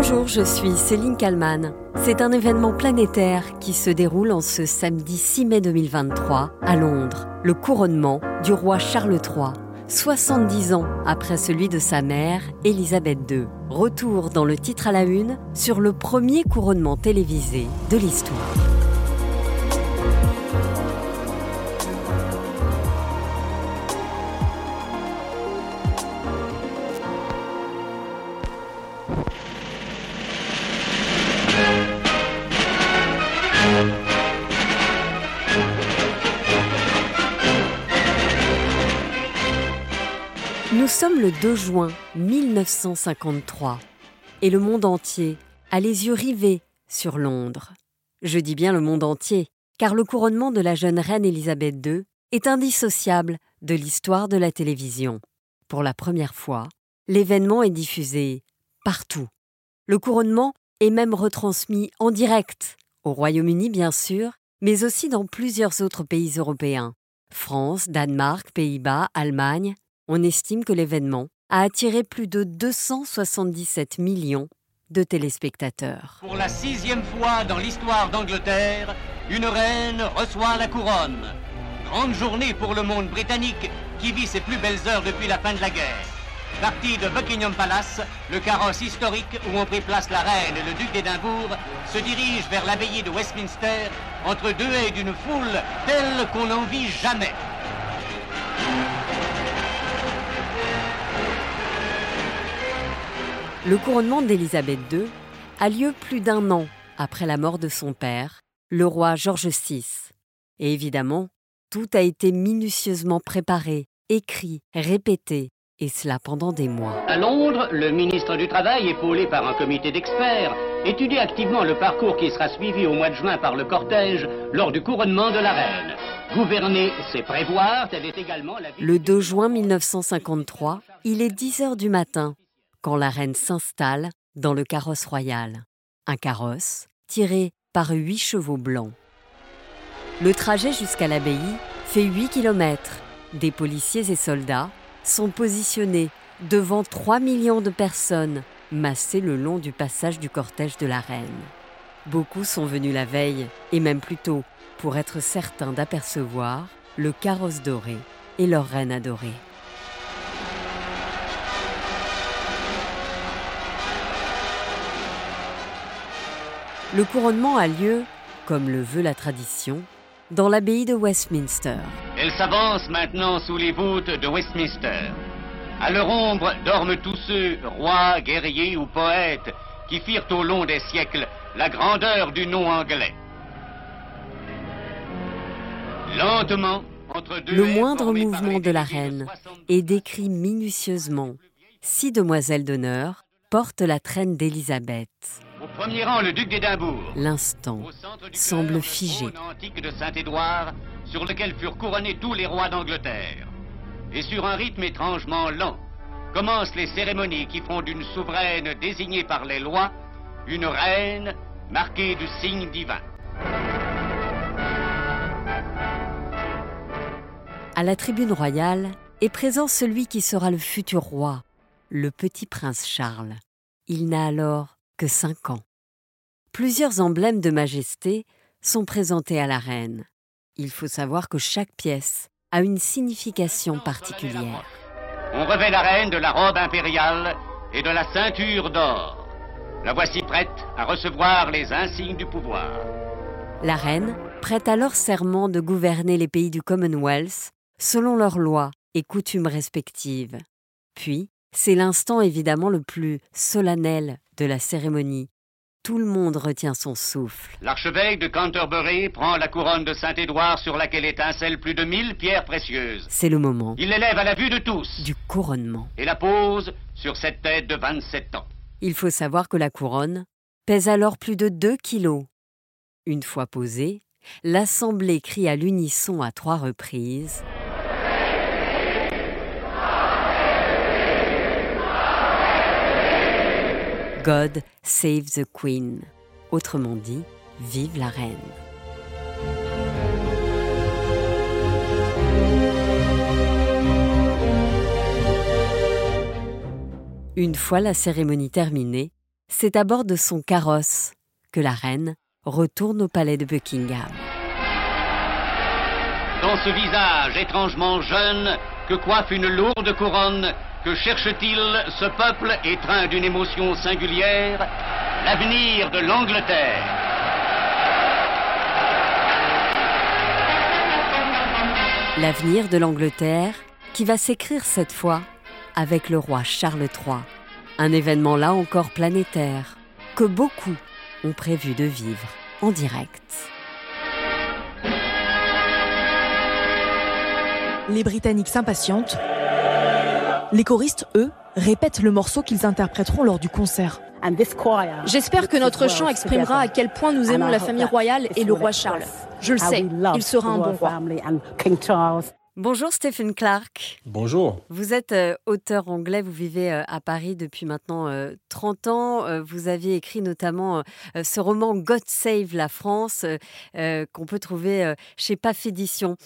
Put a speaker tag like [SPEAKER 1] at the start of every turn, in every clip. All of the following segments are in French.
[SPEAKER 1] Bonjour, je suis Céline Kalman. C'est un événement planétaire qui se déroule en ce samedi 6 mai 2023 à Londres, le couronnement du roi Charles III, 70 ans après celui de sa mère, Élisabeth II. Retour dans le titre à la une sur le premier couronnement télévisé de l'histoire. Sommes le 2 juin 1953 et le monde entier a les yeux rivés sur Londres. Je dis bien le monde entier, car le couronnement de la jeune reine Élisabeth II est indissociable de l'histoire de la télévision. Pour la première fois, l'événement est diffusé partout. Le couronnement est même retransmis en direct, au Royaume-Uni bien sûr, mais aussi dans plusieurs autres pays européens. France, Danemark, Pays-Bas, Allemagne, on estime que l'événement a attiré plus de 277 millions de téléspectateurs.
[SPEAKER 2] Pour la sixième fois dans l'histoire d'Angleterre, une reine reçoit la couronne. Grande journée pour le monde britannique qui vit ses plus belles heures depuis la fin de la guerre. Parti de Buckingham Palace, le carrosse historique où ont pris place la reine et le duc d'Édimbourg se dirige vers l'abbaye de Westminster entre deux haies d'une foule telle qu'on n'en vit jamais.
[SPEAKER 1] Le couronnement d'Élisabeth II a lieu plus d'un an après la mort de son père, le roi George VI. Et évidemment, tout a été minutieusement préparé, écrit, répété, et cela pendant des mois.
[SPEAKER 2] À Londres, le ministre du Travail, épaulé par un comité d'experts, étudie activement le parcours qui sera suivi au mois de juin par le cortège lors du couronnement de la reine. Gouverner, c'est prévoir, telle est également la...
[SPEAKER 1] Le 2 juin 1953, il est 10 heures du matin quand la reine s'installe dans le carrosse royal. Un carrosse tiré par huit chevaux blancs. Le trajet jusqu'à l'abbaye fait 8 km. Des policiers et soldats sont positionnés devant 3 millions de personnes massées le long du passage du cortège de la reine. Beaucoup sont venus la veille, et même plus tôt, pour être certains d'apercevoir le carrosse doré et leur reine adorée. Le couronnement a lieu, comme le veut la tradition, dans l'abbaye de Westminster.
[SPEAKER 2] Elle s'avance maintenant sous les voûtes de Westminster. À leur ombre dorment tous ceux, rois, guerriers ou poètes, qui firent au long des siècles la grandeur du nom anglais. Lentement, entre deux
[SPEAKER 1] Le moindre mouvement de la reine
[SPEAKER 2] 72
[SPEAKER 1] est décrit minutieusement. Six demoiselles d'honneur portent la traîne d'Élisabeth.
[SPEAKER 2] Premier rang, le duc d'Édimbourg.
[SPEAKER 1] L'instant semble figé.
[SPEAKER 2] antique de Saint-Édouard, sur lequel furent couronnés tous les rois d'Angleterre. Et sur un rythme étrangement lent, commencent les cérémonies qui font d'une souveraine désignée par les lois une reine marquée du signe divin.
[SPEAKER 1] À la tribune royale est présent celui qui sera le futur roi, le petit prince Charles. Il n'a alors que cinq ans. Plusieurs emblèmes de majesté sont présentés à la reine. Il faut savoir que chaque pièce a une signification particulière.
[SPEAKER 2] On revêt la reine de la robe impériale et de la ceinture d'or. La voici prête à recevoir les insignes du pouvoir.
[SPEAKER 1] La reine prête alors serment de gouverner les pays du Commonwealth selon leurs lois et coutumes respectives. Puis, c'est l'instant évidemment le plus solennel de la cérémonie. Tout le monde retient son souffle.
[SPEAKER 2] L'archevêque de Canterbury prend la couronne de Saint-Édouard sur laquelle étincellent plus de mille pierres précieuses.
[SPEAKER 1] C'est le moment
[SPEAKER 2] Il l'élève à la vue de tous
[SPEAKER 1] du couronnement.
[SPEAKER 2] et la pose sur cette tête de 27 ans.
[SPEAKER 1] Il faut savoir que la couronne pèse alors plus de 2 kilos. Une fois posée, l'assemblée crie à l'unisson à trois reprises. God save the Queen. Autrement dit, vive la reine. Une fois la cérémonie terminée, c'est à bord de son carrosse que la reine retourne au palais de Buckingham.
[SPEAKER 2] Dans ce visage étrangement jeune que coiffe une lourde couronne, que cherche-t-il ce peuple étreint d'une émotion singulière L'avenir de l'Angleterre?
[SPEAKER 1] L'avenir de l'Angleterre qui va s'écrire cette fois avec le roi Charles III. Un événement là encore planétaire que beaucoup ont prévu de vivre en direct.
[SPEAKER 3] Les Britanniques s'impatientent. Les choristes, eux, répètent le morceau qu'ils interpréteront lors du concert.
[SPEAKER 4] J'espère que notre chant exprimera à quel point nous aimons la famille royale et le roi Charles. Je le sais, il sera un bon roi.
[SPEAKER 1] Bonjour Stephen Clark.
[SPEAKER 5] Bonjour.
[SPEAKER 1] Vous êtes euh, auteur anglais, vous vivez euh, à Paris depuis maintenant 30 euh, ans. vous avez écrit notamment ce roman God Save la France qu'on peut trouver chez PAF Édition.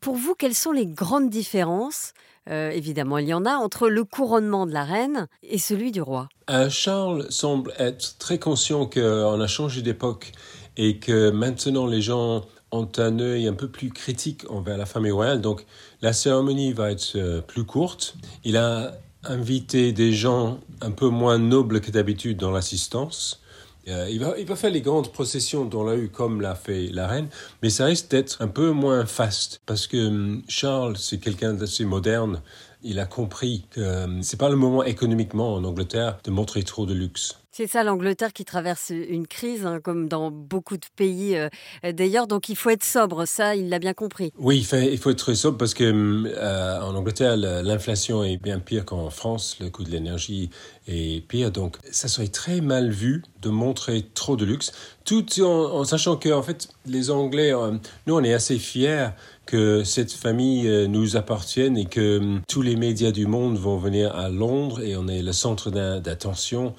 [SPEAKER 1] pour vous, quelles sont les grandes différences évidemment, il y en a entre le couronnement de la reine et celui du roi?
[SPEAKER 5] Charles semble être très conscient qu'on a changé d'époque et que maintenant les gens ont un œil un peu plus critique envers la famille royale. Donc la cérémonie va être euh, plus courte. Il a invité des gens un peu moins nobles que d'habitude dans l'assistance. Euh, il, va, il va faire les grandes processions dans la rue comme l'a fait la reine, mais ça risque d'être un peu moins faste parce que hum, Charles, c'est quelqu'un d'assez moderne. Il a compris que hum, c'est pas le moment économiquement en Angleterre de montrer trop de luxe.
[SPEAKER 1] C'est ça, l'Angleterre qui traverse une crise, hein, comme dans beaucoup de pays euh, d'ailleurs. Donc il faut être sobre, ça, il l'a bien compris.
[SPEAKER 5] Oui, il faut, il faut être sobre parce que euh, en Angleterre, l'inflation est bien pire qu'en France. Le coût de l'énergie est pire. Donc ça serait très mal vu de montrer trop de luxe, tout en, sachant que en fait, les Anglais, euh, nous, on est assez fiers que cette famille nous appartienne et que tous les médias du monde vont venir à Londres et on est le centre d'attention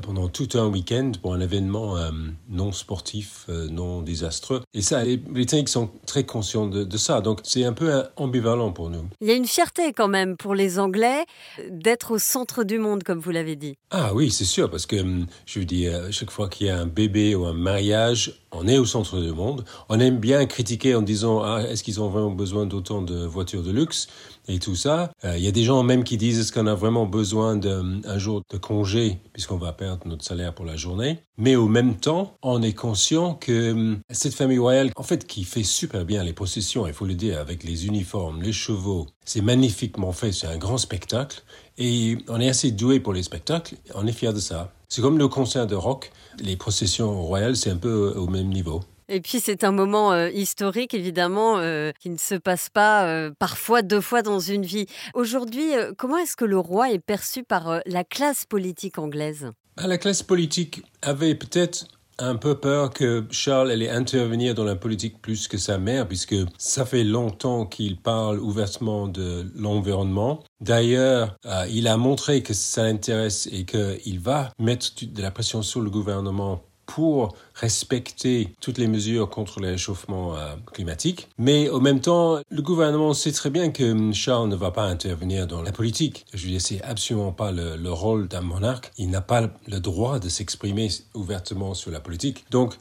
[SPEAKER 5] pendant tout un week-end pour un événement euh, non sportif, euh, non désastreux. Et ça, les Britanniques sont très conscients de, ça. Donc c'est un peu ambivalent pour nous.
[SPEAKER 1] Il y a une fierté quand même pour les Anglais d'être au centre du monde, comme vous l'avez dit.
[SPEAKER 5] Ah oui, c'est sûr, parce que hum, je vous dis, euh, chaque fois qu'il y a un bébé ou un mariage, on est au centre du monde. On aime bien critiquer en disant, ah, est-ce qu'ils ont vraiment besoin d'autant de voitures de luxe et tout ça. Euh, il y a des gens même qui disent est-ce qu'on a vraiment besoin d'un jour de congé puisqu'on va perdre notre salaire pour la journée? Mais au même temps, on est conscient que hum, cette famille royale, en fait, qui fait super bien les processions, il faut le dire, avec les uniformes, les chevaux, c'est magnifiquement fait, c'est un grand spectacle. Et on est assez doué pour les spectacles, on est fier de ça. C'est comme nos concerts de rock, les processions royales, c'est un peu au même niveau.
[SPEAKER 1] Et puis c'est un moment euh, historique, évidemment, euh, qui ne se passe pas euh, parfois deux fois dans une vie. Aujourd'hui, comment est-ce que le roi est perçu par la classe politique anglaise?
[SPEAKER 5] Ah, La classe politique avait peut-être un peu peur que Charles allait intervenir dans la politique plus que sa mère, puisque ça fait longtemps qu'il parle ouvertement de l'environnement. D'ailleurs, il a montré que ça l'intéresse et qu'il va mettre de la pression sur le gouvernement pour respecter toutes les mesures contre le réchauffement euh, climatique. Mais au même temps, le gouvernement sait très bien que Charles ne va pas intervenir dans la politique. Je veux dire, c'est absolument pas le, le rôle d'un monarque. Il n'a pas le droit de s'exprimer ouvertement sur la politique. Donc,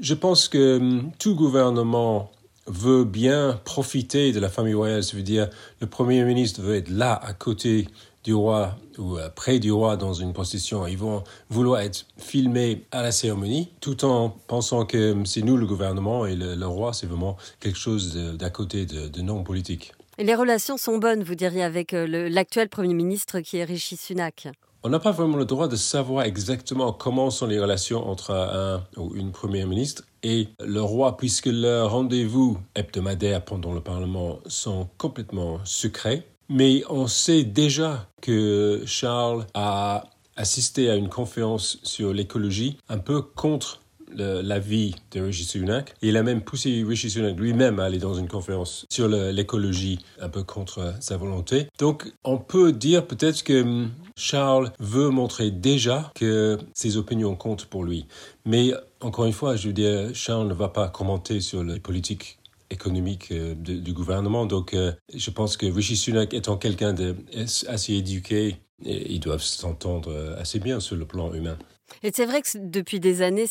[SPEAKER 5] je pense que hum, tout gouvernement veut bien profiter de la famille royale. Ça veut dire, le Premier ministre veut être là, à côté du roi ou euh, près du roi dans une procession, ils vont vouloir être filmés à la cérémonie, tout en pensant que c'est nous le gouvernement et le, roi, c'est vraiment quelque chose d'à côté de, non politique.
[SPEAKER 1] Et les relations sont bonnes, vous diriez, avec euh, l'actuel Premier ministre qui est Rishi Sunak
[SPEAKER 5] on n'a pas vraiment le droit de savoir exactement comment sont les relations entre un ou une première ministre et le roi, puisque leurs rendez-vous hebdomadaires pendant le Parlement sont complètement secrets. Mais on sait déjà que Charles a assisté à une conférence sur l'écologie un peu contre l'avis de Rishi Sunak. Il a même poussé Rishi Sunak lui-même à aller dans une conférence sur l'écologie un peu contre sa volonté. Donc on peut dire peut-être que hum, Charles veut montrer déjà que ses opinions comptent pour lui. Mais encore une fois, je veux dire, Charles ne va pas commenter sur les politiques économique euh, du gouvernement. Donc, euh, je pense que Rishi Sunak étant quelqu'un d'assez éduqué, ils doivent s'entendre euh, assez bien sur le plan humain.
[SPEAKER 1] Et c'est vrai que depuis des années,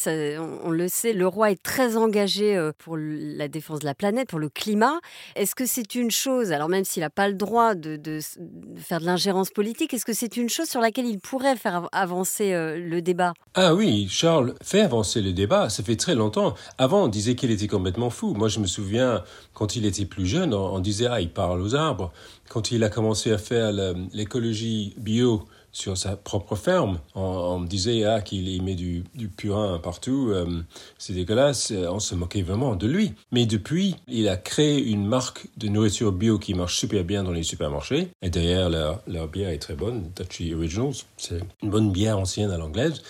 [SPEAKER 1] on, le sait, le roi est très engagé euh, pour la défense de la planète, pour le climat. Est-ce que c'est une chose, alors même s'il n'a pas le droit de, faire de l'ingérence politique, est-ce que c'est une chose sur laquelle il pourrait faire avancer euh, le débat?
[SPEAKER 5] Ah oui, Charles fait avancer le débat. Ça fait très longtemps. Avant, on disait qu'il était complètement fou. Moi, je me souviens, quand il était plus jeune, on, disait, ah, il parle aux arbres. Quand il a commencé à faire l'écologie bio, sur sa propre ferme. On, me disait ah, qu'il met du, purin partout, euh, c'est dégueulasse. On se moquait vraiment de lui. Mais depuis, il a créé une marque de nourriture bio qui marche super bien dans les supermarchés. Et d'ailleurs, leur, leur bière est très bonne, Dutchy Originals. C'est une bonne bière ancienne à l'anglaise.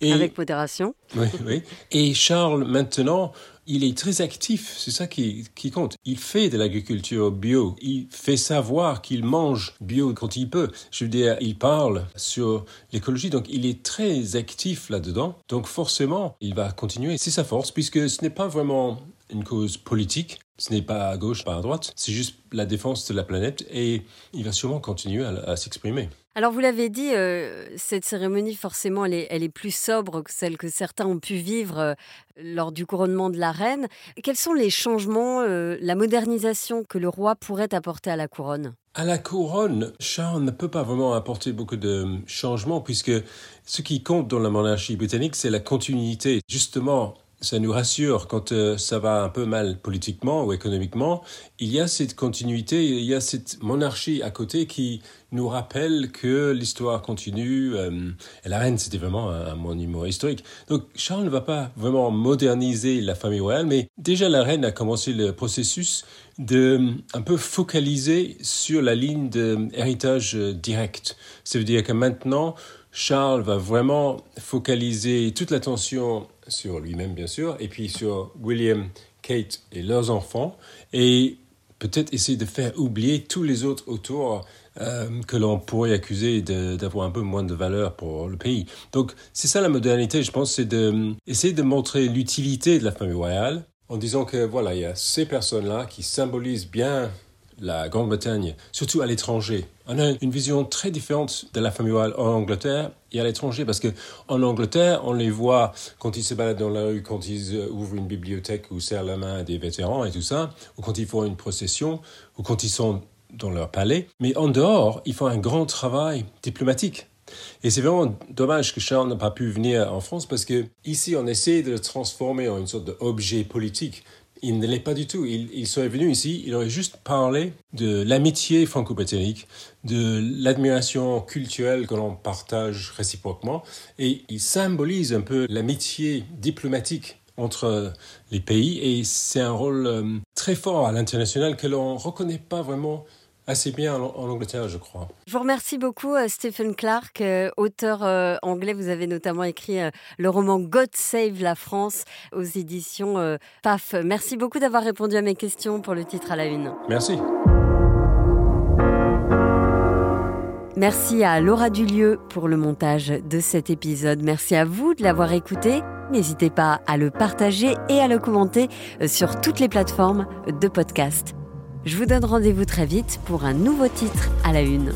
[SPEAKER 1] Avec modération.
[SPEAKER 5] Oui, oui. Et Charles, maintenant, il est très actif, c'est ça qui, compte. Il fait de l'agriculture bio, il fait savoir qu'il mange bio quand il peut. Je veux dire, il parle sur l'écologie, donc il est très actif là-dedans. Donc forcément, il va continuer. C'est sa force, puisque ce n'est pas vraiment une cause politique, ce n'est pas à gauche, pas à droite, c'est juste la défense de la planète et il va sûrement continuer à s'exprimer.
[SPEAKER 1] Alors vous l'avez dit, euh, cette cérémonie forcément elle est, plus sobre que celle que certains ont pu vivre euh, lors du couronnement de la reine. Quels sont les changements, euh, la modernisation que le roi pourrait apporter à la couronne?
[SPEAKER 5] À la couronne, Charles ne peut pas vraiment apporter beaucoup de changements puisque ce qui compte dans la monarchie britannique, c'est la continuité. Justement, ça nous rassure quand euh, ça va un peu mal politiquement ou économiquement. Il y a cette continuité, il y a cette monarchie à côté qui nous rappelle que l'histoire continue. Euh, et la reine, c'était vraiment un, monument historique. Donc Charles ne va pas vraiment moderniser la famille royale, mais déjà la reine a commencé le processus de un peu focaliser sur la ligne d'héritage direct. Ça veut dire que maintenant, Charles va vraiment focaliser toute l'attention sur lui-même bien sûr, et puis sur William, Kate et leurs enfants, et peut-être essayer de faire oublier tous les autres autour euh, que l'on pourrait accuser d'avoir un peu moins de valeur pour le pays. Donc c'est ça la modernité, je pense, c'est d'essayer de, de montrer l'utilité de la famille royale en disant que voilà, il y a ces personnes-là qui symbolisent bien la Grande-Bretagne, surtout à l'étranger. On a une vision très différente de la famille royale en Angleterre et à l'étranger, parce que en Angleterre, on les voit quand ils se baladent dans la rue, quand ils euh, ouvrent une bibliothèque ou serrent la main à des vétérans et tout ça, ou quand ils font une procession, ou quand ils sont dans leur palais. Mais en dehors, ils font un grand travail diplomatique. Et c'est vraiment dommage que Charles n'a pas pu venir en France parce que ici, on essaie de le transformer en une sorte d'objet politique. Il ne l'est pas du tout. Il, serait venu ici, il aurait juste parlé de l'amitié franco-britannique, de l'admiration culturelle que l'on partage réciproquement, et il symbolise un peu l'amitié diplomatique entre les pays, et c'est un rôle euh, très fort à l'international que l'on ne reconnaît pas vraiment assez bien en, Angleterre, je crois.
[SPEAKER 1] Je vous remercie beaucoup, euh, Stephen Clark, euh, auteur euh, anglais. Vous avez notamment écrit le roman God Save la France aux éditions PAF. Merci beaucoup d'avoir répondu à mes questions pour le titre à la une.
[SPEAKER 5] Merci.
[SPEAKER 1] Merci à Laura Dulieu pour le montage de cet épisode. Merci à vous de l'avoir écouté. N'hésitez pas à le partager et à le commenter sur toutes les plateformes de podcast. Je vous donne rendez-vous très vite pour un nouveau titre à la une.